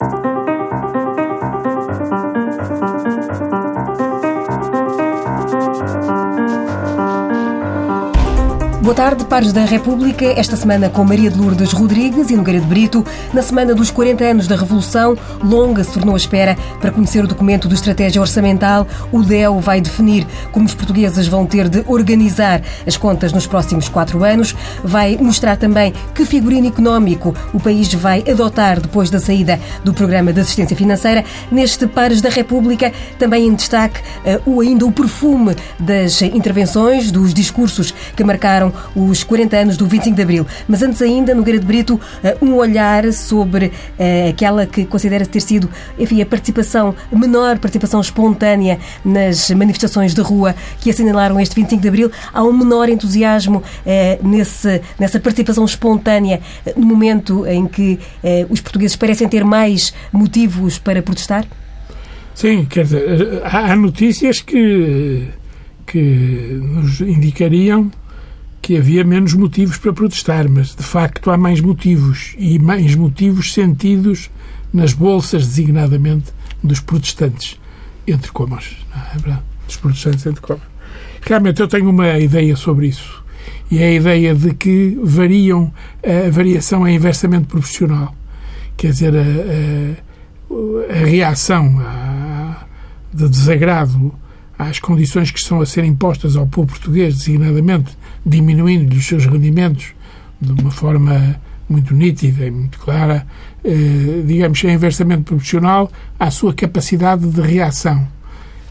Thank you. Boa tarde, pares da República. Esta semana com Maria de Lourdes Rodrigues e Nogueira de Brito. Na semana dos 40 anos da Revolução, longa se tornou a espera para conhecer o documento de estratégia orçamental. O DEO vai definir como os portugueses vão ter de organizar as contas nos próximos quatro anos. Vai mostrar também que figurino económico o país vai adotar depois da saída do programa de assistência financeira. Neste Pares da República, também em destaque uh, o, ainda o perfume das intervenções, dos discursos que marcaram os 40 anos do 25 de Abril. Mas antes ainda, Nogueira de Brito, eh, um olhar sobre eh, aquela que considera ter sido, enfim, a participação, menor participação espontânea nas manifestações de rua que assinalaram este 25 de Abril. Há um menor entusiasmo eh, nesse, nessa participação espontânea no momento em que os portugueses parecem ter mais motivos para protestar? Sim, quer dizer, há notícias que, que nos indicariam que havia menos motivos para protestar, mas de facto há mais motivos e mais motivos sentidos nas bolsas, designadamente dos protestantes, entre comas. Não é verdade? Dos protestantes, entre comas. Realmente eu tenho uma ideia sobre isso. E é a ideia de que variam, a variação é inversamente proporcional. Quer dizer, a, a, a reação a, de desagrado às condições que estão a ser impostas ao povo português, designadamente diminuindo os seus rendimentos de uma forma muito nítida e muito clara, eh, digamos, é inversamente proporcional à sua capacidade de reação.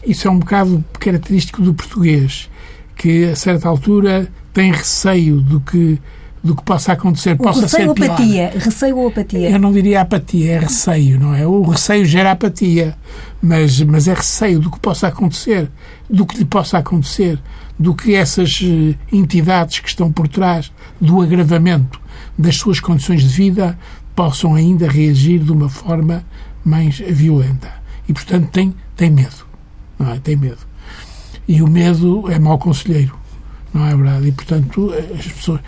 Isso é um bocado característico do português, que a certa altura tem receio do que do que possa acontecer, o possa receio ser pior. apatia, receio ou apatia? Eu não diria apatia, é receio, não é? O receio gera apatia, mas, mas é receio do que possa acontecer, do que lhe possa acontecer, do que essas eh, entidades que estão por trás do agravamento das suas condições de vida possam ainda reagir de uma forma mais violenta. E, portanto, tem, tem medo, não é? Tem medo. E o medo é mau conselheiro, não é verdade? E, portanto, as pessoas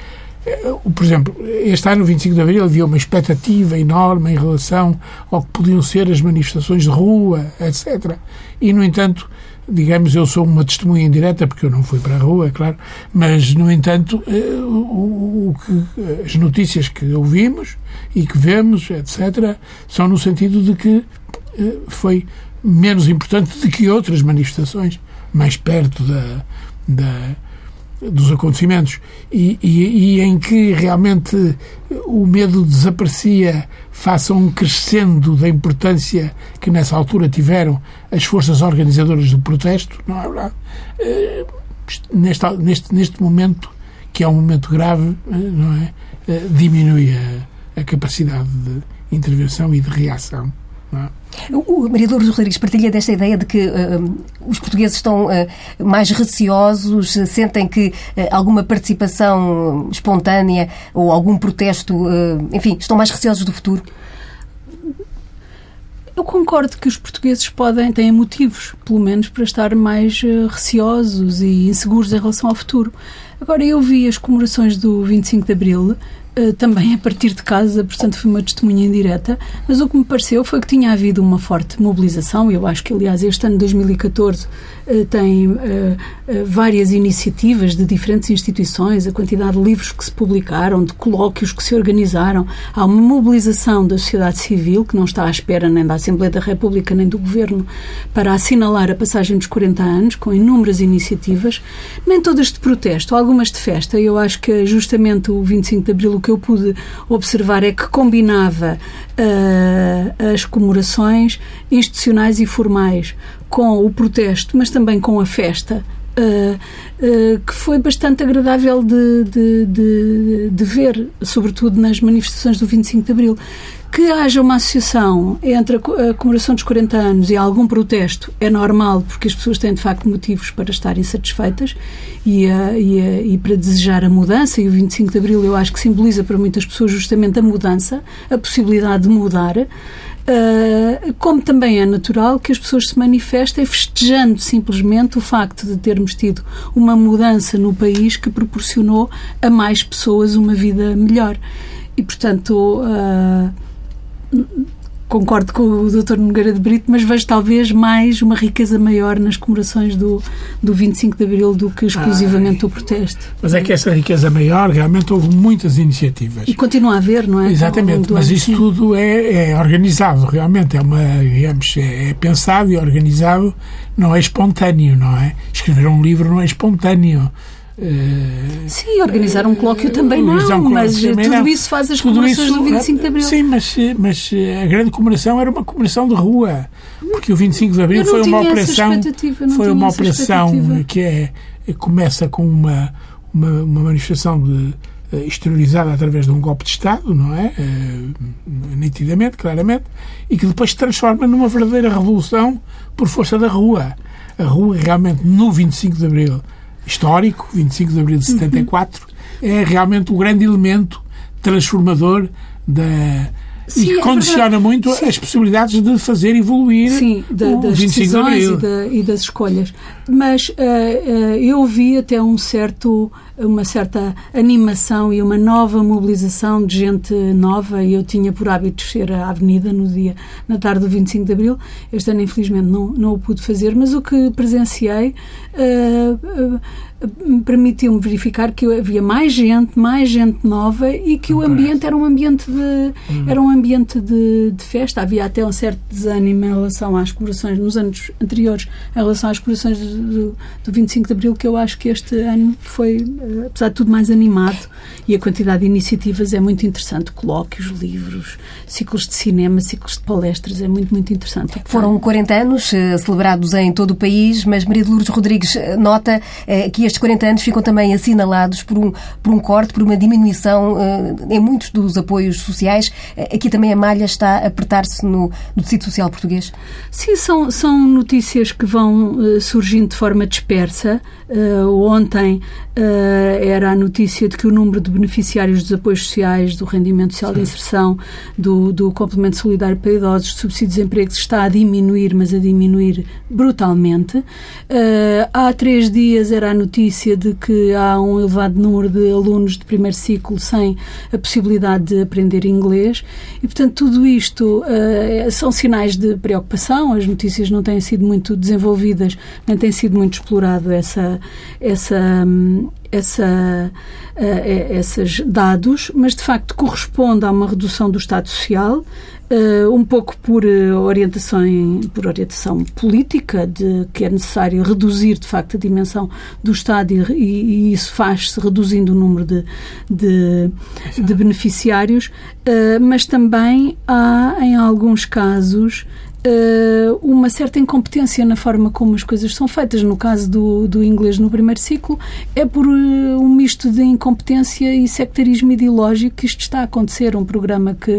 por exemplo, este ano, 25 de Abril, havia uma expectativa enorme em relação ao que podiam ser as manifestações de rua, etc. E, no entanto, digamos, eu sou uma testemunha indireta, porque eu não fui para a rua, é claro, mas, no entanto, eh, o, que, as notícias que ouvimos e que vemos, etc., são no sentido de que eh, foi menos importante do que outras manifestações mais perto da, da dos acontecimentos e, e, e, em que realmente o medo desaparecia face a um crescendo da importância que nessa altura tiveram as forças organizadoras do protesto, não é verdade? Eh, neste, neste, neste momento, que é um momento grave, eh, não é? Eh, diminui a, a capacidade de intervenção e de reação. É? O Maria Lourdes Rodrigues partilha desta ideia de que uh, os portugueses estão uh, mais receosos, sentem que uh, alguma participação espontânea ou algum protesto, enfim, estão mais receosos do futuro? Eu concordo que os portugueses podem, têm motivos, pelo menos, para estar mais receosos e inseguros em relação ao futuro. Agora, eu vi as comemorações do 25 de Abril Uh, também a partir de casa, portanto fui uma testemunha indireta, mas o que me pareceu foi que tinha havido uma forte mobilização, eu acho que aliás este ano 2014 uh, tem uh, várias iniciativas de diferentes instituições, a quantidade de livros que se publicaram, de colóquios que se organizaram, há uma mobilização da sociedade civil que não está à espera nem da Assembleia da República nem do Governo para assinalar a passagem dos 40 anos, com inúmeras iniciativas, nem todas de protesto, algumas de festa, eu acho que justamente o 25 de Abril que eu pude observar é que combinava uh, as comemorações institucionais e formais com o protesto, mas também com a festa. Uh, uh, que foi bastante agradável de, de, de, de, ver, sobretudo nas manifestações do 25 de Abril. Que haja uma associação entre a comemoração dos 40 anos e algum protesto é normal, porque as pessoas têm de facto motivos para estarem satisfeitas e, a, e, a, e para desejar a mudança. E o 25 de Abril eu acho que simboliza para muitas pessoas justamente a mudança, a possibilidade de mudar. Uh, como também é natural que as pessoas se manifestem festejando simplesmente o facto de termos tido uma mudança no país que proporcionou a mais pessoas uma vida melhor. E, portanto, uh, concordo com o Dr. Nogueira de Brito, mas vejo talvez mais uma riqueza maior nas comemorações do, do 25 de Abril do que exclusivamente Ai, o protesto. Mas é que essa riqueza maior, realmente houve muitas iniciativas. E continua a haver, não é? Exatamente, mas isso tudo é, é, organizado, realmente, é uma, digamos, é, é pensado e organizado, não é espontâneo, não é? Escrever um livro não é espontâneo. Sim, organizar um colóquio também não, um mas tudo não. isso faz as tudo comemorações isso, do 25 de Abril. Sim, mas, mas a grande comemoração era uma comemoração de rua, porque o 25 de Abril foi uma operação, foi uma operação que é, começa com uma, uma, uma manifestação de, eh, exteriorizada através de um golpe de Estado, não é? Nitidamente, claramente, e que depois se transforma numa verdadeira revolução por força da rua. A rua realmente no 25 de Abril histórico, 25 de abril de 74, uhum. é realmente o grande elemento transformador da, Sim, e é condiciona muito Sim. as possibilidades de fazer evoluir Sim, da, das decisões de e, da, e, das escolhas. Mas uh, uh, eu vi até um certo, uma certa animação e uma nova mobilização de gente nova. Eu tinha por hábito descer a avenida no dia, na tarde do 25 de Abril. Este ano, infelizmente, não, não o pude fazer, mas o que presenciei uh, permitiu-me verificar que havia mais gente, mais gente nova e que o ambiente era um ambiente de, hum. era um ambiente de, de, festa. Havia até um certo desânimo em relação às comemorações nos anos anteriores, em relação às comemorações do, do 25 de Abril, que eu acho que este ano foi, apesar de tudo, mais animado e a quantidade de iniciativas é muito interessante. Colóquios, livros, ciclos de cinema, ciclos de palestras, é muito, muito interessante. Foram 40 anos eh, celebrados em todo o país, mas Maria de Lourdes Rodrigues eh, nota que estes 40 anos ficam também assinalados por um, por um corte, por uma diminuição uh, em muitos dos apoios sociais. Uh, aqui também a malha está a apertar-se no, no tecido social português? Sim, são, são notícias que vão uh, surgindo de forma dispersa. ontem era a notícia de que o número de beneficiários dos apoios sociais, do rendimento social Sim. de inserção, do, do complemento solidário para idosos, de subsídio de desemprego, está a diminuir, mas a diminuir brutalmente. há três dias era a notícia de que há um elevado número de alunos de primeiro ciclo sem a possibilidade de aprender inglês e, portanto, tudo isto uh, são sinais de preocupação. As notícias não têm sido muito desenvolvidas, nem tem sido muito explorado essa, essa, um, essa, uh, esses dados, mas de facto corresponde a uma redução do Estado Social, uh, um pouco por orientação, por orientação política, de que é necessário reduzir de facto a dimensão do Estado e, e isso faz-se reduzindo o número de, de, de beneficiários, uh, mas também há, em alguns casos, uh, uma certa incompetência na forma como as coisas são feitas. No caso do, do inglês no primeiro ciclo, é por uh, um misto de incompetência e sectarismo ideológico que isto está a acontecer. Um programa que.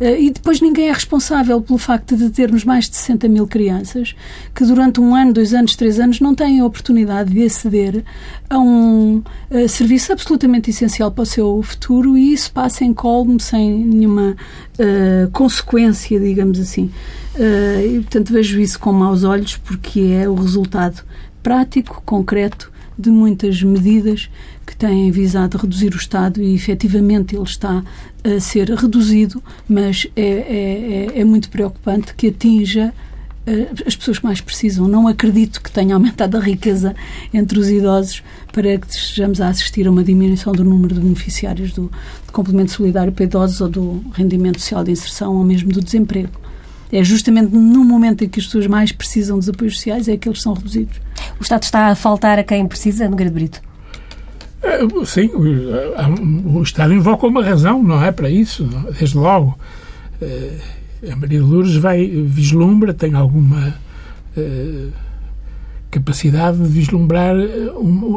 Uh, e depois ninguém é responsável pelo facto de termos mais de 60 mil crianças que durante um ano, dois anos, três anos não têm a oportunidade de aceder a um serviço absolutamente essencial para o seu futuro e isso passa em colmo sem nenhuma consequência, digamos assim. Uh, e, portanto, vejo isso com maus olhos porque é o resultado prático, concreto, de muitas medidas que têm visado reduzir o Estado e, efetivamente, ele está a ser reduzido, mas é, é, é, é muito preocupante que atinja uh, as pessoas que mais precisam. Não acredito que tenha aumentado a riqueza entre os idosos para que estejamos a assistir a uma diminuição do número de beneficiários do, do complemento solidário para idosos ou do rendimento social de inserção ou mesmo do desemprego é justamente no momento em que as pessoas mais precisam dos apoios sociais é que eles são reduzidos. O Estado está a faltar a quem precisa, no Grande Brito? É, sim, o Estado invoca uma razão, não é para isso, desde logo. A Maria de Lourdes vai, vislumbra, tem alguma é, capacidade de vislumbrar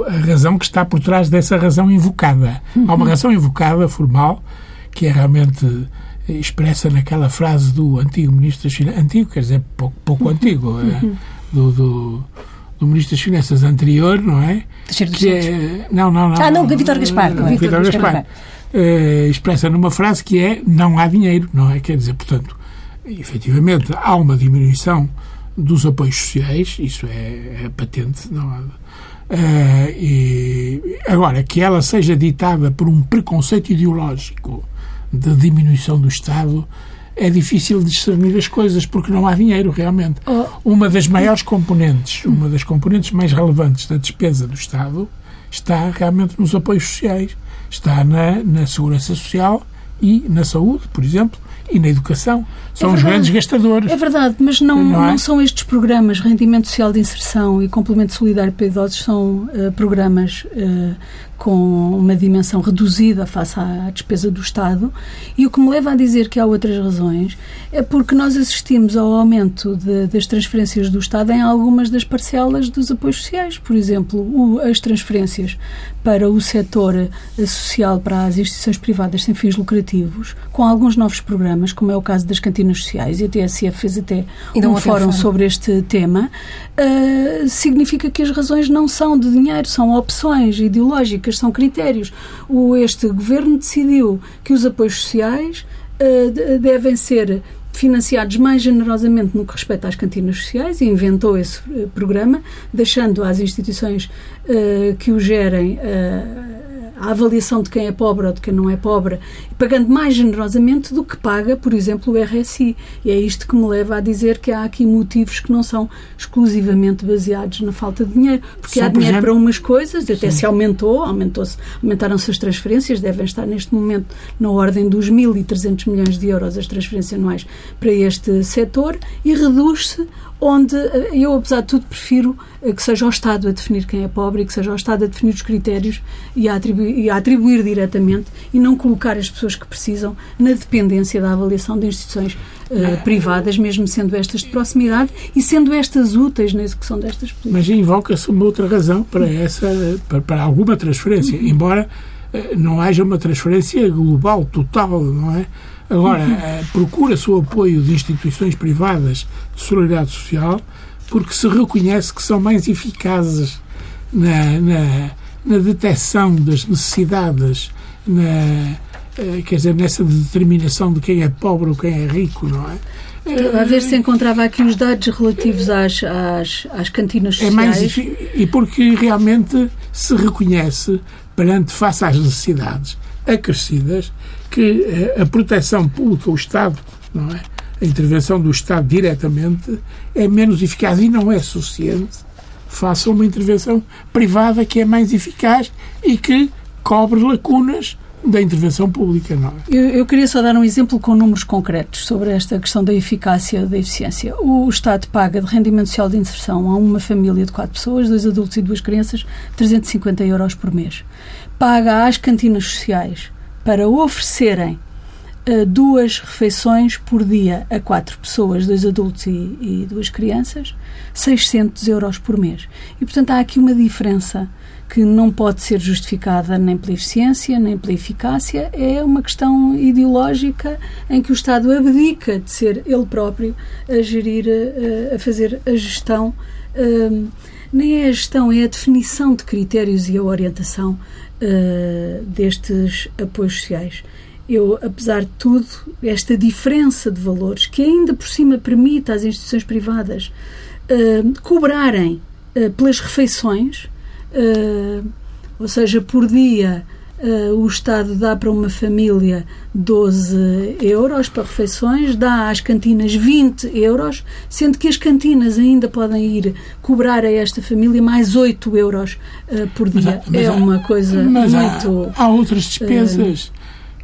a razão que está por trás dessa razão invocada. Há uma razão invocada, formal, que é realmente expressa naquela frase do antigo Ministro das Finanças, antigo, quer dizer, pouco, pouco antigo, é, do, do, do, Ministro das Finanças anterior, não é? Que é não, não, não. Ah, não, Vitor Gaspar. Não, é? Vitor Gaspar. Gaspar. É, expressa numa frase que é não há dinheiro, não é? Quer dizer, portanto, efetivamente há uma diminuição dos apoios sociais, isso é, é patente, não há. Uh, e, agora, que ela seja ditada por um preconceito ideológico de diminuição do Estado é difícil discernir as coisas porque não há dinheiro realmente. Oh. Uma das maiores componentes, uma das componentes mais relevantes da despesa do Estado está realmente nos apoios sociais, está na, na segurança social e na saúde, por exemplo, e na educação. São É os grandes gastadores. É verdade, mas não, Não não, é? são estes programas, Rendimento Social de Inserção e Complemento Solidário para Idosos, são eh, programas eh, com uma dimensão reduzida face à despesa do Estado. E o que me leva a dizer que há outras razões é porque nós assistimos ao aumento de- das transferências do Estado em algumas das parcelas dos apoios sociais. Por exemplo, o- as transferências para o setor eh, social, para as instituições privadas sem fins lucrativos, com alguns novos programas, como é o caso das cantinas sociais, e a TSF fez até um ontem fórum sobre este tema, eh, significa que as razões não são de dinheiro, são opções ideológicas, são critérios. O, este governo decidiu que os apoios sociais de- devem ser financiados mais generosamente no que respeita às cantinas sociais e inventou esse eh, programa, deixando às instituições eh, que o gerem eh, a avaliação de quem é pobre ou de quem não é pobre, pagando mais generosamente do que paga, por exemplo, o RSI. E é isto que me leva a dizer que há aqui motivos que não são exclusivamente baseados na falta de dinheiro, porque Só, há por dinheiro exemplo- para umas coisas, até se aumentou, aumentou-se, aumentaram-se as transferências, devem estar neste momento na ordem dos 1.300 milhões de euros as transferências anuais para este setor e reduz-se onde eh, eu, apesar de tudo, prefiro eh, que seja o Estado a definir quem é pobre e que seja o Estado a definir os critérios e a atribuir, e a atribuir diretamente e não colocar as pessoas que precisam na dependência da avaliação de instituições eh, privadas, mesmo sendo estas de proximidade e sendo estas úteis na execução destas políticas. Mas invoca-se uma outra razão para essa para, para alguma transferência, embora eh, não haja uma transferência global, total, não é? Agora, eh, procura-se o apoio de instituições privadas de solidariedade social porque se reconhece que são mais eficazes na, na, na detecção das necessidades, na, eh, quer dizer, nessa determinação de quem é pobre ou quem é rico, não é? A ver se encontrava aqui os dados relativos às, às, às cantinas É sociais. mais efi- e porque realmente se reconhece perante face às necessidades acrescidas que eh, a proteção pública, o Estado, não é? A intervenção do Estado diretamente é menos eficaz e não é suficiente face a uma intervenção privada que é mais eficaz e que cobre lacunas da intervenção pública, não é? Eu, eu queria só dar um exemplo com números concretos sobre esta questão da eficácia da eficiência. O Estado paga de rendimento social de inserção a uma família de quatro pessoas, dois adultos e duas crianças, 350 euros por mês. Paga às cantinas sociais para oferecerem eh, duas refeições por dia a quatro pessoas, dois adultos e, e duas crianças, 600 euros por mês. E, portanto, há aqui uma diferença que não pode ser justificada nem pela eficiência, nem pela eficácia. É uma questão ideológica em que o Estado abdica de ser ele próprio a gerir, eh, a fazer a gestão. eh, Nem é a gestão, é a definição de critérios e a orientação eh, destes apoios sociais eu, apesar de tudo, esta diferença de valores, que ainda por cima permite às instituições privadas eh, cobrarem eh, pelas refeições, eh, ou seja, por dia eh, o Estado dá para uma família 12 euros para refeições, dá às cantinas 20 euros, sendo que as cantinas ainda podem ir cobrar a esta família mais 8 euros eh, por Mas dia. há- mas é há- uma coisa Mas há- muito. há, outras despesas.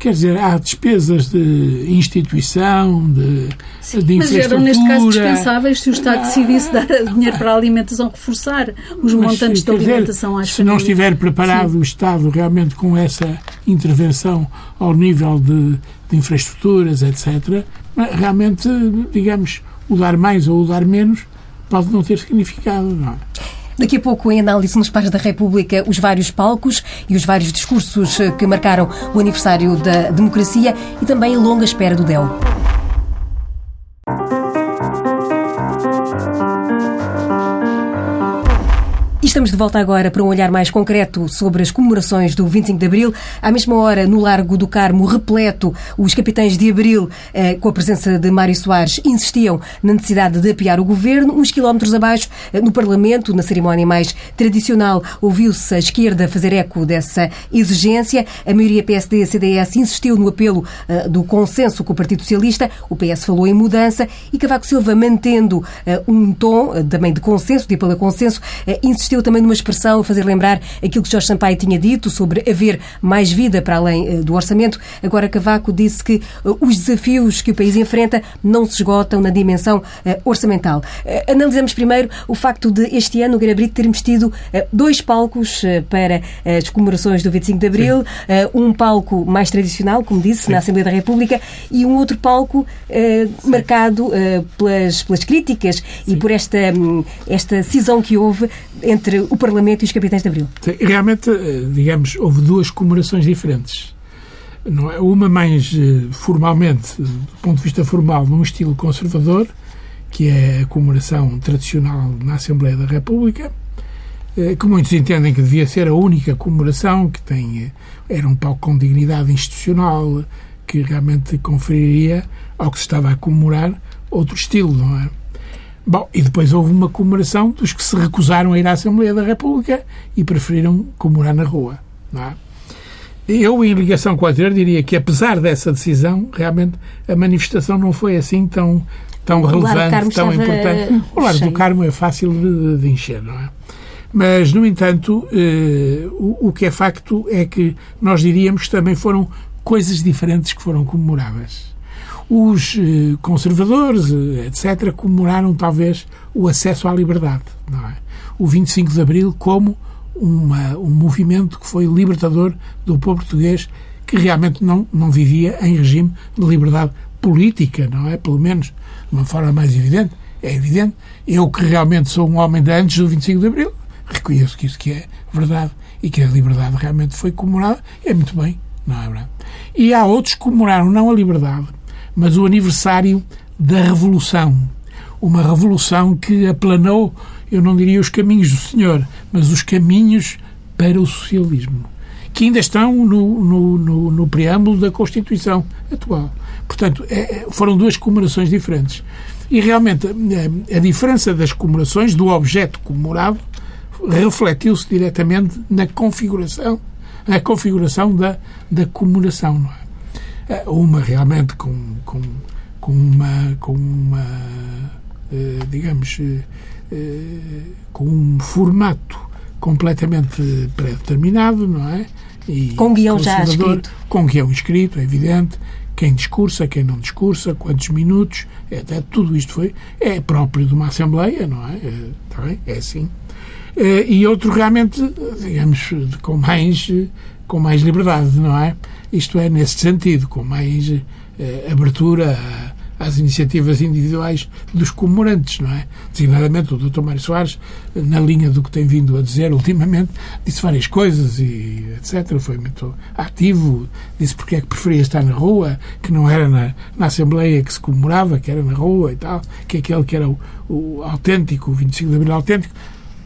Quer dizer, há despesas de instituição, de, de Mas infraestrutura. eram, neste caso, dispensáveis se o Estado decidisse dar dinheiro para a alimentação, reforçar os Mas, montantes de alimentação às Se não famílias. estiver preparado o Estado realmente com essa intervenção ao nível de, de infraestruturas, etc., realmente, digamos, o dar mais ou o dar menos pode não ter significado, não é? Daqui a pouco, em análise nos Pares da República, os vários palcos e os vários discursos eh, que marcaram o aniversário da democracia e também a longa espera do DEL. Estamos de volta agora para um olhar mais concreto sobre as comemorações do 25 de Abril. À mesma hora, no Largo do Carmo, repleto, os capitães de Abril, eh, com a presença de Mário Soares, insistiam na necessidade de apiar o governo. Uns quilómetros abaixo, eh, no Parlamento, na cerimónia mais tradicional, ouviu-se a esquerda fazer eco dessa exigência. A maioria PSD-CDS insistiu no apelo eh, do consenso com o Partido Socialista. O PS falou em mudança e Cavaco Silva, mantendo eh, um tom eh, também de consenso, de apelo a consenso, eh, insistiu também numa expressão a fazer lembrar aquilo que Jorge Sampaio tinha dito sobre haver mais vida para além eh, do orçamento. Agora Cavaco disse que eh, os desafios que o país enfrenta não se esgotam na dimensão eh, orçamental. Analisamos primeiro o facto de este ano o Garabrito termos tido dois palcos para as comemorações do 25 de Abril, Sim. um palco mais tradicional, como disse, Sim. na Assembleia da República, e um outro palco marcado pelas, pelas críticas Sim. e por esta, hum, esta cisão que houve entre entre o Parlamento e os capitães de Abril. Realmente, eh, digamos, houve duas comemorações diferentes. Não é? Uma mais eh, formalmente, do ponto de vista formal, num estilo conservador, que é a comemoração tradicional na Assembleia da República, eh, que muitos entendem que devia ser a única comemoração, que tem, era um palco com dignidade institucional, que realmente conferiria ao que se estava a comemorar outro estilo, não é? Bom, e depois houve uma comemoração dos que se recusaram a ir à Assembleia da República e preferiram comemorar na rua. Não é? Eu, em ligação com a anterior, diria que, apesar dessa decisão, realmente a manifestação não foi assim tão, tão relevante, tão importante. O Largo do Carmo é fácil de, de, encher, não é? Mas, no entanto, eh, o, o que é facto é que nós diríamos que também foram coisas diferentes que foram comemoradas. Os eh, conservadores, eh, etc., comemoraram talvez o acesso à liberdade. É? O 25 de Abril como uma, um movimento que foi libertador do povo português que realmente não, não vivia em regime de liberdade política, não é? Pelo menos de uma forma mais evidente. É evidente. Eu que realmente sou um homem de antes do 25 de Abril, reconheço que isso que é verdade e que a liberdade realmente foi comemorada. É muito bem, não é verdade? E há outros que comemoraram não a liberdade, mas o aniversário da Revolução. Uma revolução que aplanou, eu não diria os caminhos do Senhor, mas os caminhos para o socialismo, que ainda estão no, no, no, no preâmbulo da Constituição atual. Portanto, é, é foram duas comemorações diferentes. E realmente a, a diferença das comemorações, do objeto comemorado, refletiu-se diretamente na configuração, na configuração da, da comemoração. Não é? É, uma realmente com, com, com uma, com uma eh, digamos, eh, eh, com um formato completamente pré-determinado, não é? E com guião já escrito. Com guião escrito, é evidente. Quem discursa, quem não discursa, quantos minutos, é, até tudo isto foi, é próprio de uma Assembleia, não é? é? É assim. E outro realmente, digamos, com mais, com mais liberdade, não é? Isto é, nesse sentido, com mais eh, abertura às iniciativas individuais dos comemorantes, não é? Designadamente o Dr. Mário Soares, na linha do que tem vindo a dizer ultimamente, disse várias coisas e etc. Foi muito ativo, disse porque é que preferia estar na rua, que não era na, na Assembleia que se comemorava, que era na rua e tal, que aquele que era o, o autêntico, o 25 de Abril autêntico.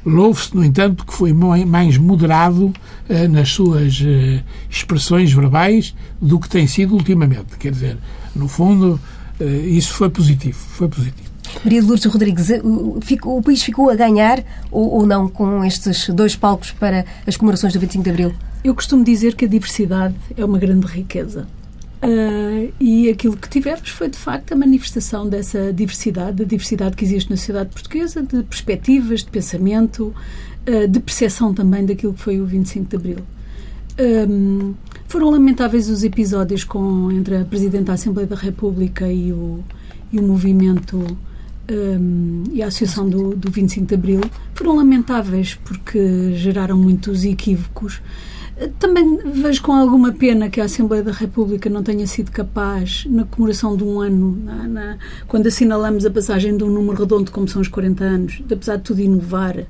Louve-se, no entanto, que foi mais moderado eh, nas suas eh, expressões verbais do que tem sido ultimamente. Quer dizer, no fundo, eh, isso foi positivo. Foi positivo. Maria de Lourdes Rodrigues, o, o, país ficou a ganhar ou, ou não com estes dois palcos para as comemorações do 25 de Abril? Eu costumo dizer que a diversidade é uma grande riqueza. Uh, e aquilo que tivemos foi, de facto, a manifestação dessa diversidade, da diversidade que existe na sociedade portuguesa, de perspectivas, de pensamento, uh, de percepção também daquilo que foi o 25 de Abril. Um, foram lamentáveis os episódios com, entre a Presidente da Assembleia da República e o, e o movimento um, e a Associação do, do 25 de Abril. Foram lamentáveis porque geraram muitos equívocos. Também vejo com alguma pena que a Assembleia da República não tenha sido capaz, na comemoração de um ano, na, na, quando assinalamos a passagem de um número redondo como são os 40 anos, de, apesar de tudo inovar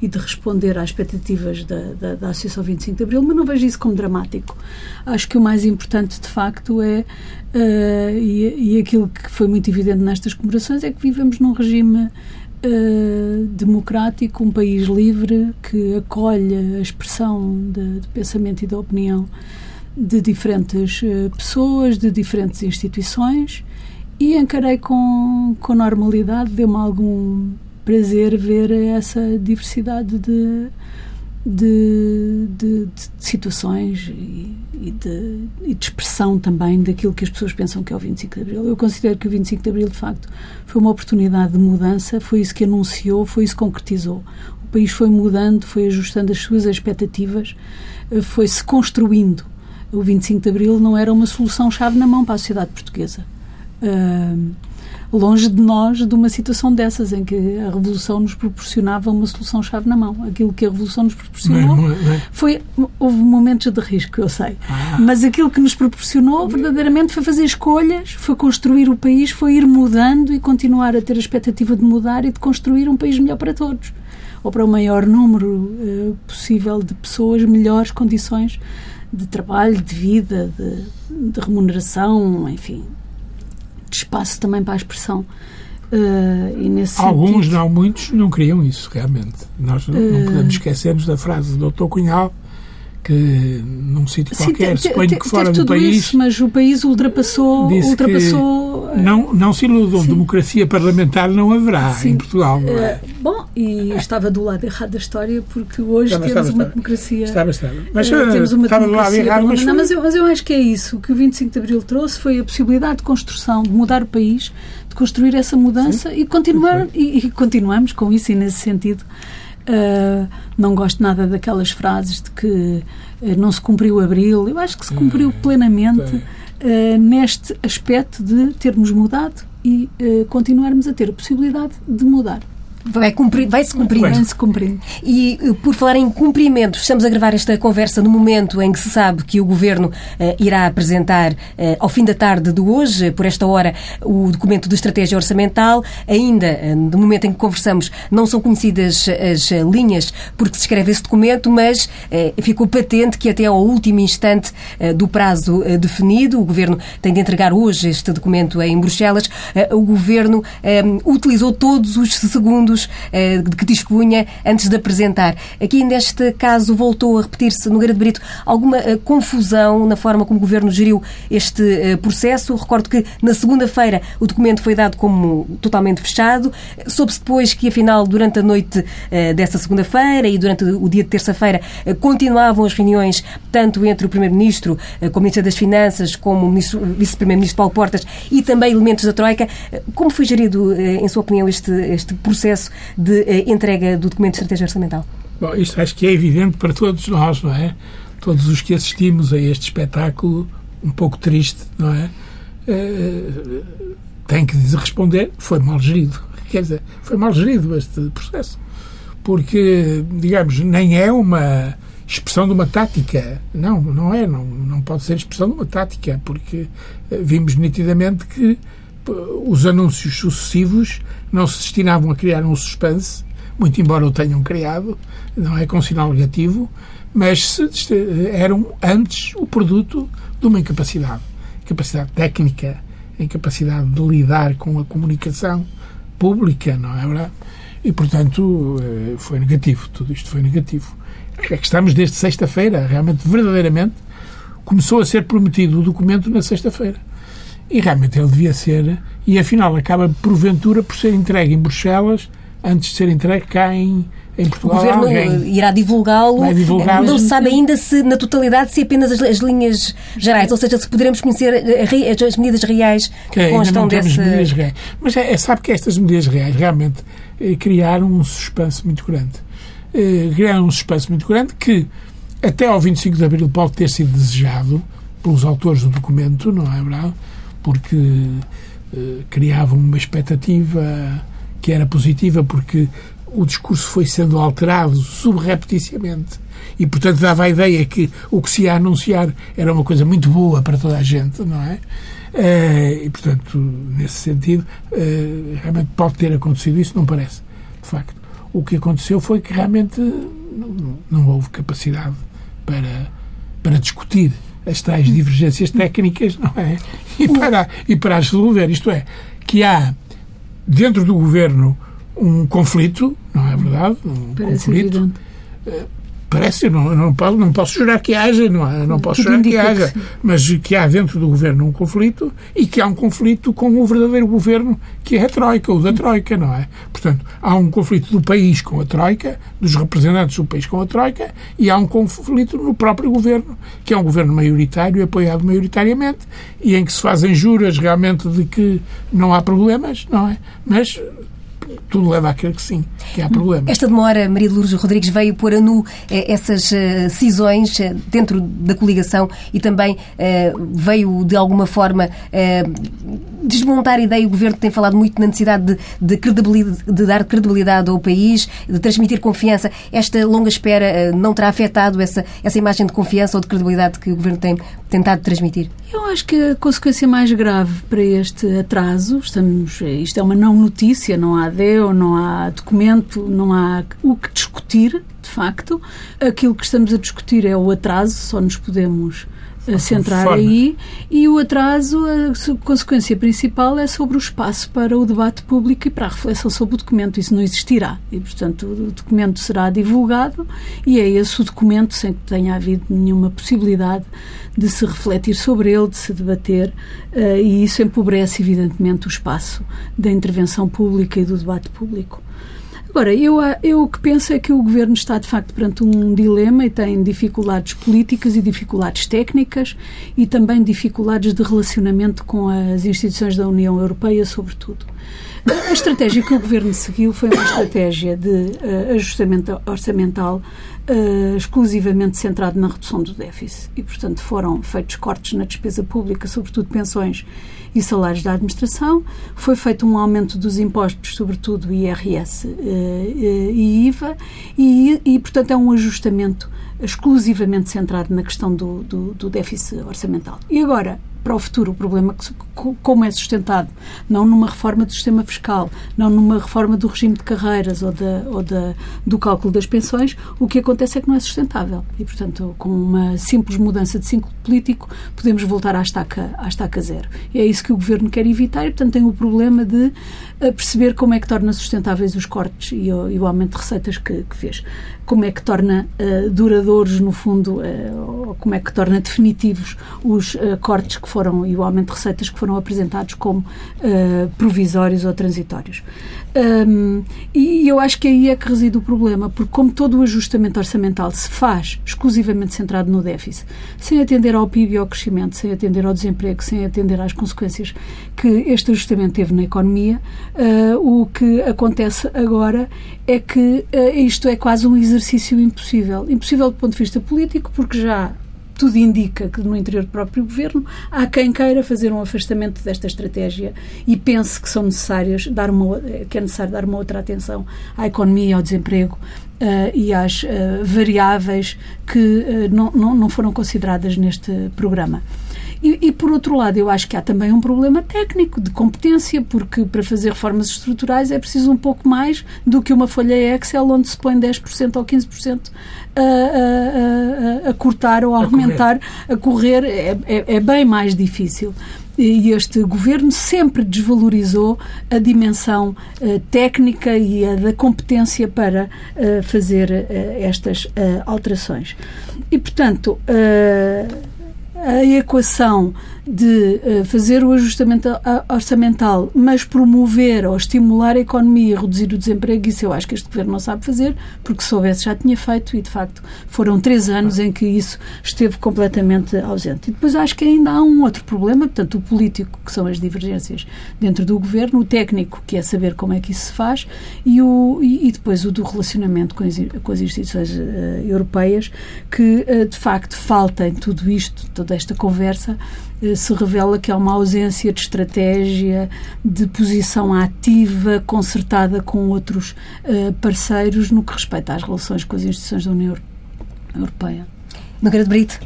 e de responder às expectativas da, da, da Associação 25 de Abril, mas não vejo isso como dramático. Acho que o mais importante, de facto, é, uh, e, e aquilo que foi muito evidente nestas comemorações, é que vivemos num regime Uh, democrático, um país livre que acolhe a expressão de, de pensamento e de opinião de diferentes uh, pessoas, de diferentes instituições e encarei com, com normalidade, deu-me algum prazer ver essa diversidade de, de, de, de situações e, e, de, e, de, expressão também daquilo que as pessoas pensam que é o 25 de Abril. Eu considero que o 25 de Abril, de facto, foi uma oportunidade de mudança, foi isso que anunciou, foi isso que concretizou. O país foi mudando, foi ajustando as suas expectativas, eh, foi-se construindo. O 25 de Abril não era uma solução-chave na mão para a sociedade portuguesa. Uh, longe de nós de uma situação dessas em que a Revolução nos proporcionava uma solução-chave na mão. Aquilo que a Revolução nos proporcionou não, não. foi. Houve momentos de risco, eu sei. Ah. Mas aquilo que nos proporcionou verdadeiramente foi fazer escolhas, foi construir o país, foi ir mudando e continuar a ter a expectativa de mudar e de construir um país melhor para todos. Ou para o maior número uh, possível de pessoas, melhores condições de trabalho, de vida, de, de remuneração, enfim, de espaço também para a expressão. Uh, e nesse Alguns, sentido, não muitos, não queriam isso, realmente. Nós uh, não podemos esquecermos da frase do Dr. Cunhal que num sítio qualquer, te, suponho que fora do país. Isso, mas o país ultrapassou. ultrapassou não, não se iludam, sim. democracia parlamentar não haverá sim. em Portugal. É? Uh, bom, e estava do lado errado da história, porque hoje estava, temos estava, uma estava. democracia. Estava, estava. Mas uh, temos uma estava do lado errado, mas, não, mas, eu, mas eu acho que é isso. O que o 25 de Abril trouxe foi a possibilidade de construção, de mudar o país, de construir essa mudança sim. e continuar e, e continuamos com isso e nesse sentido. Uh, não gosto nada daquelas frases de que uh, não se cumpriu abril. Eu acho que se cumpriu hum, plenamente uh, neste aspecto de termos mudado e continuarmos a ter a possibilidade de mudar. Vai, cumprir, vai se cumprindo. Vai se cumprindo. E eh, por falar em cumprimento, estamos a gravar esta conversa no momento em que se sabe que o Governo uh, irá apresentar uh, ao fim da tarde de hoje, por esta hora, o documento de estratégia orçamental. Ainda, no momento em que conversamos, não são conhecidas as linhas porque se escreve esse documento, mas ficou patente que até ao último instante do prazo definido, o Governo tem de entregar hoje este documento em Bruxelas, o Governo utilizou todos os segundos segundos eh, de que dispunha antes de apresentar. Aqui, neste caso, voltou a repetir-se no Grande Brito alguma eh, confusão na forma como o Governo geriu este eh, processo. Recordo que na segunda-feira o documento foi dado como totalmente fechado. Soube-se depois que, afinal, durante a noite dessa segunda-feira e durante o dia de terça-feira continuavam as reuniões tanto entre o Primeiro-Ministro, com o Ministro das Finanças, como o Vice-Primeiro-Ministro Paulo Portas e também elementos da Troika. Como foi gerido, em sua opinião, este, este processo processo de eh, entrega do documento de estratégia orçamental? Bom, isto acho que é evidente para todos nós, não é? Todos os que assistimos a este espetáculo um pouco triste, não é? Uh, tem que responder, foi mal gerido. Quer dizer, foi mal gerido este processo. Porque, digamos, nem é uma expressão de uma tática. Não, não é. Não, não pode ser expressão de uma tática, porque vimos nitidamente que os anúncios sucessivos não se destinavam a criar um suspense, muito embora o tenham criado, não é com sinal negativo, mas eram antes o produto de uma incapacidade. Incapacidade técnica, incapacidade de lidar com a comunicação pública, não é verdade? E, portanto, eh, foi negativo. Tudo isto foi negativo. É que estamos desde sexta-feira, realmente, verdadeiramente, começou a ser prometido o documento na sexta-feira. E realmente ele devia ser, e afinal acaba porventura por ser entregue em Bruxelas antes de ser entregue cá em, em Portugal. O Governo alguém. irá divulgá-lo. Divulgá não se sabe ainda se, na totalidade, se apenas as, as, linhas gerais, ou seja, se poderemos conhecer as, as medidas reais que, constam desse... Medidas reais. Mas é, é, sabe que estas medidas reais realmente eh, criaram um suspense muito grande. Eh, criaram um suspense muito grande que até ao 25 de Abril pode ter sido desejado pelos autores do documento, não é verdade? Porque uh, criavam uma expectativa que era positiva, porque o discurso foi sendo alterado subrepeticiamente e, portanto, dava a ideia que o que se ia anunciar era uma coisa muito boa para toda a gente, não é? Uh, e, portanto, nesse sentido, uh, realmente pode ter acontecido isso, não parece, de facto. o que aconteceu foi que realmente não, não houve capacidade para, para discutir as tais divergências técnicas, não é? E para, e para as resolver. Isto é, que há dentro do governo um conflito, não é verdade? Um Parece conflito. evidente. Parece, não, não, posso, não posso jurar que haja, não, não posso Tudo jurar que que haja, sim. mas que há dentro do governo um conflito e que há um conflito com o verdadeiro governo, que é a Troika, o da Troika, não é? Portanto, há um conflito do país com a Troika, dos representantes do país com a Troika, e há um conflito no próprio governo, que é um governo maioritário, apoiado maioritariamente, e em que se fazem juras realmente de que não há problemas, não é? Mas tudo leva a crer que sim, que há problemas. Esta demora, Maria de Lourdes Rodrigues, veio pôr a nu eh, essas eh, cisões eh, dentro da coligação e também eh, veio, de alguma forma, eh, desmontar a ideia. O Governo tem falado muito na necessidade de, de credibilidade, de dar credibilidade ao país, de transmitir confiança. Esta longa espera eh, não terá afetado essa, essa imagem de confiança ou de credibilidade que o Governo tem tentado transmitir? Eu acho que a consequência mais grave para este atraso, estamos, isto é uma não notícia, não há DEO, não há documento, não há o que discutir, de facto. Aquilo que estamos a discutir é o atraso, só nos podemos eh, centrar forma. aí. E o atraso, a consequência principal é sobre o espaço para o debate público e para a reflexão sobre o documento. Isso não existirá. E, portanto, o documento será divulgado e é esse o documento, sem que tenha havido nenhuma possibilidade de se refletir sobre ele, de se debater, eh, e isso empobrece, evidentemente, o espaço da intervenção pública e do debate público. Agora, eu, a- eu que penso é que o Governo está, de facto, perante um dilema e tem dificuldades políticas e dificuldades técnicas e também dificuldades de relacionamento com as instituições da União Europeia, sobretudo. A estratégia que o Governo seguiu foi uma estratégia de eh, ajustamento orçamental eh, exclusivamente centrado na redução do déficit. E, portanto, foram feitos cortes na despesa pública, sobretudo pensões e salários da administração. Foi feito um aumento dos impostos, sobretudo IRS eh, eh, e IVA, e, e, portanto, é um ajustamento exclusivamente centrado na questão do, do, do déficit orçamental. E agora, para o futuro, o problema co- como é sustentado, não numa reforma do sistema fiscal, não numa reforma do regime de carreiras ou, da, ou da, do cálculo das pensões, o que acontece é que não é sustentável. E, portanto, com uma simples mudança de ciclo político, podemos voltar à estaca, à estaca zero. E é isso que o Governo quer evitar e, portanto, tem o problema de eh, perceber como é que torna sustentáveis os cortes e o, e o aumento de receitas que, que fez. Como é que torna eh, duradouros, no fundo, eh, ou como é que torna definitivos os eh, cortes que foram e o aumento de receitas que foram apresentados como provisórios ou transitórios. Hum, e eu acho que aí é que reside o problema, porque como todo o ajustamento orçamental se faz exclusivamente centrado no déficit, sem atender ao PIB e ao crescimento, sem atender ao desemprego, sem atender às consequências que este ajustamento teve na economia, eh, o que acontece agora é que eh, isto é quase um exercício impossível. Impossível do ponto de vista político, porque já tudo indica que no interior do próprio governo há quem queira fazer um afastamento desta estratégia e pense que são necessárias dar uma que é necessário dar uma outra atenção à economia ao desemprego eh, e às eh, variáveis que eh, não, não, não foram consideradas neste programa. E, e, por outro lado, eu acho que há também um problema técnico de competência, porque para fazer reformas estruturais é preciso um pouco mais do que uma folha Excel onde se põe 10% ou 15% a, a, a, a cortar ou a, A aumentar, a correr. É, é, é bem mais difícil. E este governo sempre desvalorizou a dimensão eh, técnica e a da competência para eh, fazer eh, estas alterações. E, portanto, a equação de uh, fazer o ajustamento orçamental, mas promover ou estimular a economia e reduzir o desemprego, isso eu acho que este governo não sabe fazer, porque se soubesse já tinha feito e, de facto, foram três anos em que isso esteve completamente ausente. E depois acho que ainda há um outro problema, portanto, o político, que são as divergências dentro do governo, o técnico, que é saber como é que isso se faz, e, o, e, e depois o do relacionamento com as, com as instituições eh, europeias, que, eh, de facto, falta em tudo isto, toda esta conversa, eh, se revela que há uma ausência de estratégia, de posição ativa, concertada com outros eh, parceiros no que respeita às relações com as instituições da União Europeia. De Brito,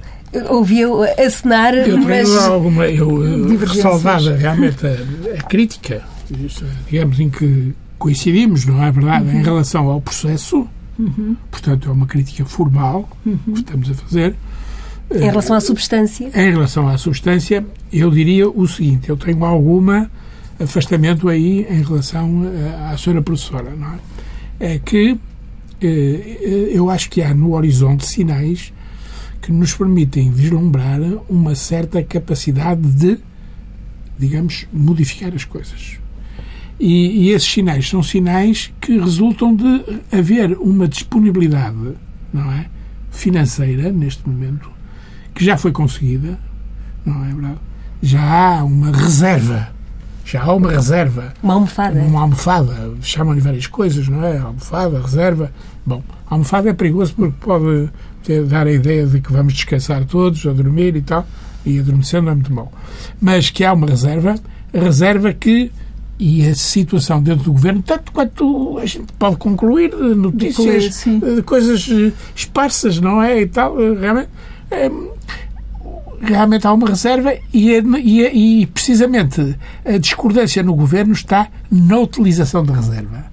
ouviu acenar, Eu mas... alguma, eu, eh, ressalvada realmente a, a crítica, digamos, em que coincidimos, não é verdade, uhum. em relação ao processo, uhum. portanto é uma crítica formal uhum. que estamos a fazer. Em relação à substância? Em relação à substância, eu diria o seguinte: eu tenho alguma afastamento aí em relação eh, à senhora professora, não é? É que eh, eu acho que há no horizonte sinais que nos permitem vislumbrar uma certa capacidade de, digamos, modificar as coisas. E, e, esses sinais são sinais que resultam de haver uma disponibilidade, não é, financeira neste momento que já foi conseguida, não é verdade? Já há uma reserva, já há uma reserva. Uma almofada. Uma almofada, chamam-lhe várias coisas, não é? Almofada, reserva. Bom, a almofada é perigoso porque pode ter, dar a ideia de que vamos descansar todos, a dormir e tal, e adormecendo é muito mau. Mas que há uma reserva, reserva que e a situação dentro do governo, tanto quanto a gente pode concluir de notícias, de coisas esparsas, não é? E tal, realmente, é, realmente há uma reserva e, e, e, precisamente a discordância no governo está na utilização da reserva.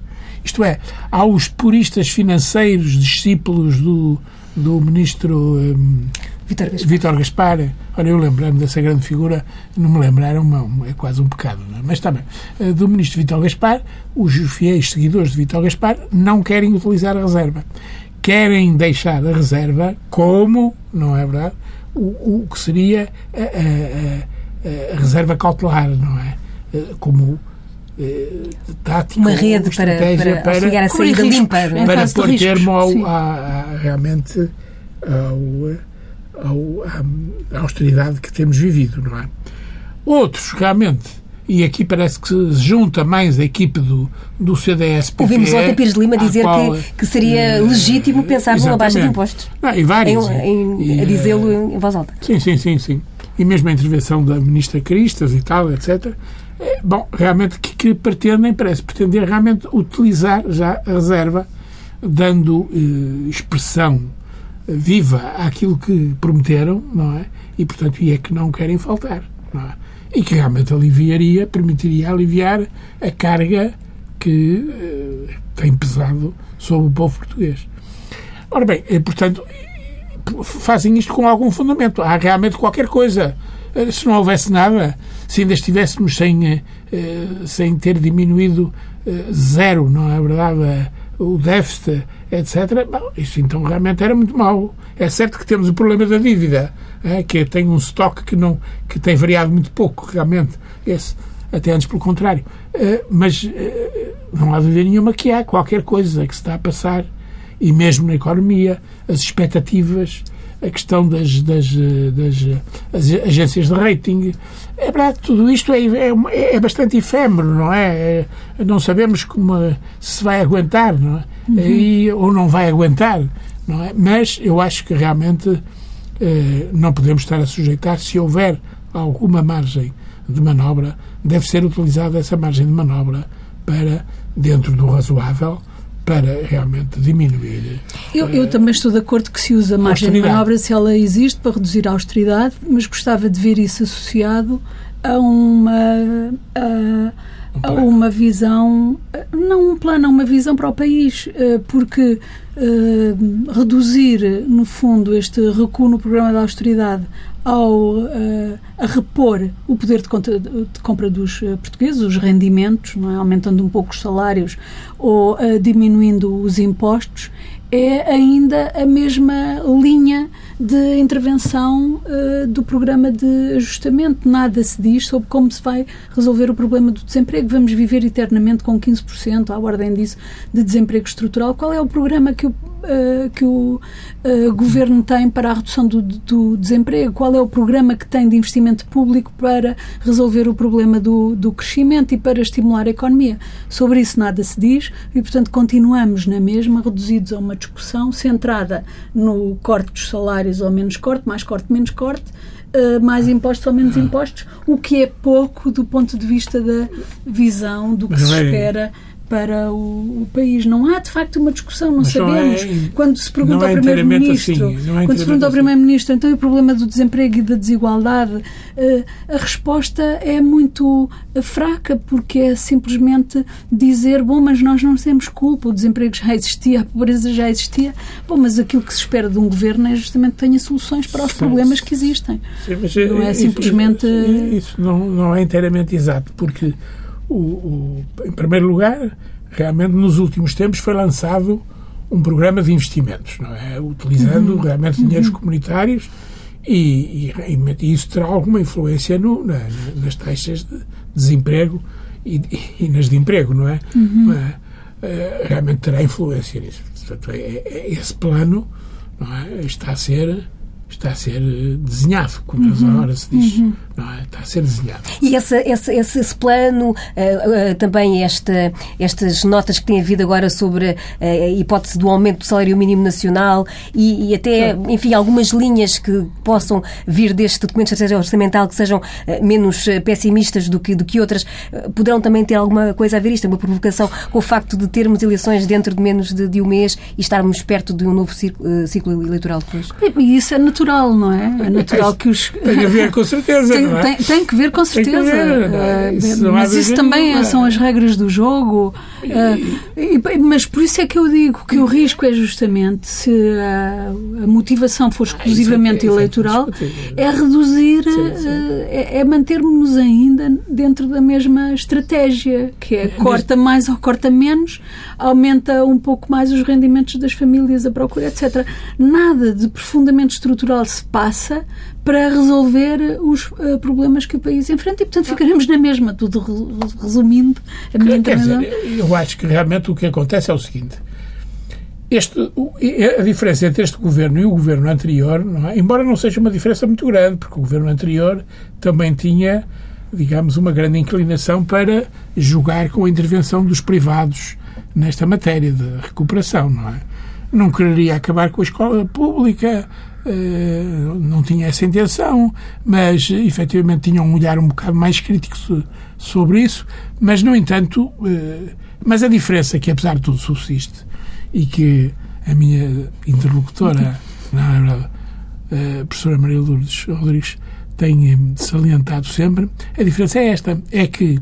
Isto é, há os puristas financeiros, discípulos do, do ministro um, Vítor Gaspar. Vítor Gaspar. Olha, eu lembrei-me dessa grande figura, não me lembrar, é, uma, é quase um pecado, é? mas está bem. Eh, do ministro Vítor Gaspar, os fiéis seguidores de Vítor Gaspar não querem utilizar a reserva. Querem deixar a reserva como, não é verdade, o, o que seria a, a, a, a reserva cautelar, não é? Eh, como eh, tática uma rede para, para, para auxiliar a saída limpa é? para pôr termo ao, a, a, realmente ao, ao, à austeridade que temos vivido, não é? Outros, realmente, e aqui parece que se junta mais a equipe do, do CDS. Ouvimos ontem Pires de Lima dizer qual, que, que seria uh, legítimo pensar numa baixa de impostos. Não, e vários. Em, em, a dizê-lo em voz alta. Sim, sim, sim, sim. E mesmo a intervenção da ministra Cristas e tal, etc. É, bom, realmente que, que pretendem, parece pretender realmente utilizar já a reserva, dando eh, expressão viva àquilo que prometeram, não é? E, portanto, e é que não querem faltar, não é? E que realmente aliviaria, permitiria aliviar a carga que uh, tem pesado sobre o povo português. Ora bem, eh, portanto, fazem isto com algum fundamento. Há realmente qualquer coisa. Eh, se não houvesse nada, se ainda estivéssemos sem, sem ter diminuído zero, não é verdade? O déficit, etc. Bom, isso então realmente era muito mau. É certo que temos o problema da dívida é, que tem um estoque que, não, que tem variado muito pouco, realmente. Esse, até antes, pelo contrário. Uh, mas uh, não há dúvida nenhuma que há qualquer coisa que se está a passar, e mesmo na economia, as expectativas, a questão das, das, das agências de rating. É verdade, tudo isto é, é, é bastante efêmero, não é? é? Não sabemos como se vai aguentar, não é? Uhum. E, ou não vai aguentar, não é? Mas eu acho que realmente eh, não podemos estar a sujeitar, se houver alguma margem de manobra, deve ser utilizada essa margem de manobra para, dentro do razoável, para realmente diminuir. Eu, eu, também estou de acordo que se usa a margem de manobra se ela existe para reduzir a austeridade, mas gostava de ver isso associado a uma. A uma visão, não um plano, uma visão para o país, eh, porque uh, reduzir, no fundo, este recuo no programa de austeridade ao uh, a repor o poder de, compra dos portugueses, os rendimentos, é? aumentando um pouco os salários ou diminuindo os impostos, é ainda a mesma linha de intervenção uh, do programa de ajustamento. Nada se diz sobre como se vai resolver o problema do desemprego. Vamos viver eternamente com 15%, à ordem disso, de desemprego estrutural. Qual é o programa que o, uh, que o uh, governo tem para a redução do, do, desemprego? Qual é o programa que tem de investimento público para resolver o problema do, do crescimento e para estimular a economia? Sobre isso nada se diz e, portanto, continuamos na mesma, reduzidos a uma discussão centrada no corte dos salários ou menos corte, mais corte, menos corte, uh, mais impostos ou menos impostos, o que é pouco do ponto de vista da visão do que se espera para o, o, país. Não há, de facto, uma discussão, não Mas sabemos. É, quando se pergunta é ao Primeiro-Ministro, assim, é quando se pergunta ao. Primeiro-Ministro, então o problema do desemprego e da desigualdade, eh, a resposta é muito fraca, porque é simplesmente dizer, bom, mas nós não temos culpa, o desemprego já existia, a pobreza já existia. Bom, mas aquilo que se espera de um governo é justamente que tenha soluções para os problemas que existem. Sim, mas não é simplesmente... Isso, isso não, não é inteiramente exato, porque o, o, em primeiro lugar, realmente nos últimos tempos foi lançado um programa de investimentos, não é? Utilizando uhum. realmente dinheiros uhum. comunitários e, e, e, isso terá alguma influência no, na, nas taxas de desemprego e, e, nas de emprego, não é? Uhum. Mas, uh, realmente terá influência nisso. Portanto, é, é, esse plano é? está a ser está a ser eh, desenhado, como uhum. agora se diz. Uhum. Não é? Está a ser desenhado. E esse, esse, esse, esse plano, uh, uh, também esta, estas notas que tem havido agora sobre uh, a hipótese do aumento do salário mínimo nacional e, e até, Sim. enfim, algumas linhas que possam vir deste documento de estratégia orçamental que sejam menos pessimistas do que, do que outras, poderão também ter alguma coisa a ver isto, é uma provocação com o facto de termos eleições dentro de menos de, de um mês e estarmos perto de um novo ciclo, ciclo eleitoral depois. E isso é natural natural, não é? É natural que os. Tem a ver com certeza. tem, é? tem, tem, que ver com certeza. Ver, é? isso uh, mas isso também é, são as regras do jogo. E, mas por isso é que eu digo que o risco é justamente se a, a motivação for exclusivamente ah, eleitoral, é reduzir, sim, sim. É, é mantermos-nos ainda dentro da mesma estratégia, que é corta mais ou corta menos, aumenta um pouco mais os rendimentos das famílias, a procura, etc. Nada de profundamente estrutural se passa para resolver os uh, problemas que o país enfrenta e, portanto, ficaremos na mesma, tudo resumindo a minha intervenção. eu acho que realmente o que acontece é o seguinte. Este, a diferença entre este governo e o governo anterior, não é? embora não seja uma diferença muito grande, porque o governo anterior também tinha, digamos, uma grande inclinação para jogar com a intervenção dos privados nesta matéria de recuperação, não é? Não quereria acabar com a escola pública, não tinha essa intenção, mas efetivamente tinha um olhar um bocado mais crítico sobre isso. Mas, no entanto, eh, mas a diferença que, apesar de tudo, subsiste e que a minha interlocutora, a professora Maria Lourdes Rodrigues, tem salientado sempre, a diferença é esta: é que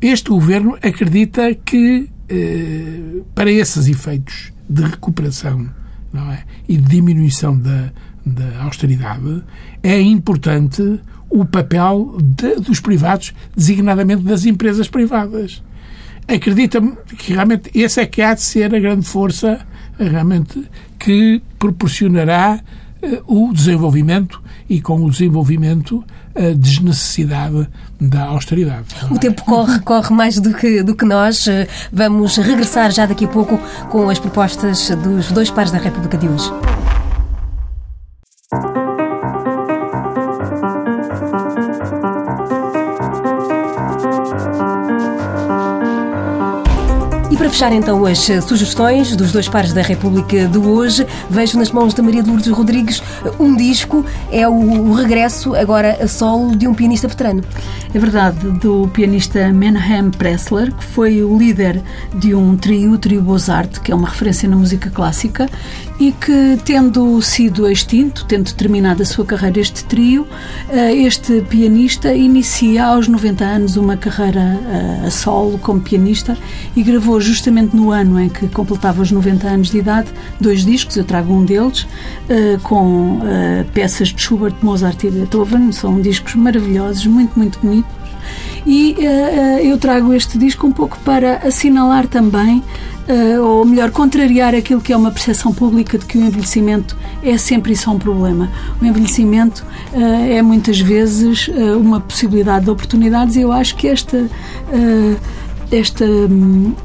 este governo acredita que, eh, para esses efeitos de recuperação não é? e de diminuição da, da austeridade, é importante o papel de, dos privados, designadamente das empresas privadas. Acredita-me que realmente esse é que há de ser a grande força realmente que proporcionará uh, o desenvolvimento e com o desenvolvimento a desnecessidade da austeridade. O tempo corre, corre mais do que, do que nós. Vamos regressar já daqui a pouco com as propostas dos dois pares da República de hoje. Fechar então as eh, sugestões dos dois pares da República de hoje, vejo nas mãos da Maria de Lourdes Rodrigues um disco, é o regresso agora a solo de um pianista veterano. É verdade, do pianista Menahem Pressler, que foi o líder de um trio, o Trio Bozart, que é uma referência na música clássica, e que, tendo sido extinto, tendo terminado a sua carreira este trio, eh, este pianista inicia aos 90 anos uma carreira eh, a solo como pianista e gravou justamente no ano em que completava os 90 anos de idade dois discos, eu trago um deles, eh, com peças de Schubert, Mozart e Beethoven, são discos maravilhosos, muito, muito bonitos e uh, eu trago este disco um pouco para assinalar também, uh, ou melhor, contrariar aquilo que é uma percepção pública de que o envelhecimento é sempre só um problema. O envelhecimento uh, é muitas vezes uma possibilidade de oportunidades e eu acho que esta esta,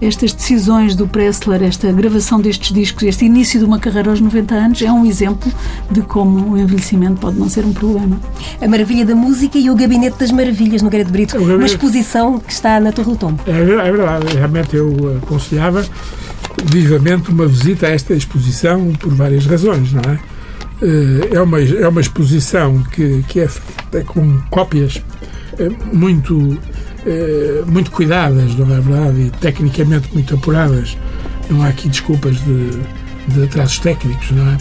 estas decisões do Pressler, esta gravação destes discos, este início de uma carreira aos 90 anos, é um exemplo de como o envelhecimento pode não ser um problema. A Maravilha da Música e o Gabinete das Maravilhas, no Guerra de Brito, uma exposição que está na Torre do Tombo. É, é verdade, realmente eu aconselhava vivamente uma visita a esta exposição por várias razões, não é? Eh, é uma, é uma exposição que, que é feita com cópias eh, muito eh, muito cuidadas, não é verdade? E tecnicamente muito apuradas. Não há aqui desculpas de, de atrasos técnicos, não é?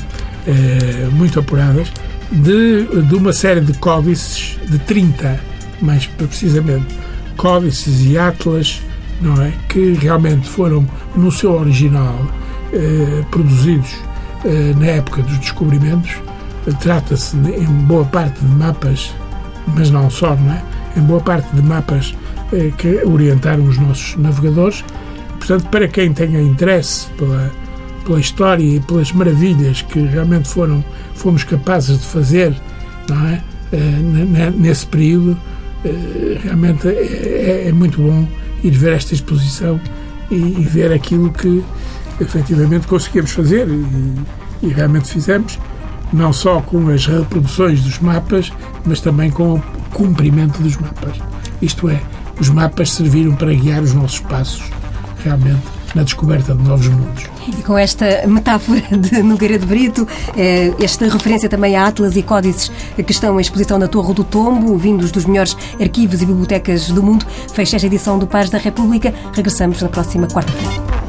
Eh, muito apuradas, de, de uma série de códices, de 30, mais precisamente, códices e atlas, não é? Que realmente foram, no seu original, eh, produzidos eh, na época dos descobrimentos. Trata-se, em boa parte, de mapas, mas não só, não é? Em boa parte de mapas que orientaram os nossos navegadores. Portanto, para quem tenha interesse pela, pela história e pelas maravilhas que realmente foram, fomos capazes de fazer não é? nesse período, realmente é, é, é muito bom ir ver esta exposição e, e ver aquilo que efetivamente conseguimos fazer e, e, realmente fizemos, não só com as reproduções dos mapas, mas também com o cumprimento dos mapas. Isto é, os mapas serviram para guiar os nossos passos, realmente, na descoberta de novos mundos. E com esta metáfora de Nogueira de Brito, eh, esta referência também a Atlas e códices que estão em exposição na Torre do Tombo, vindos dos melhores arquivos e bibliotecas do mundo, fecha esta edição do Paz da República. Regressamos na próxima quarta-feira.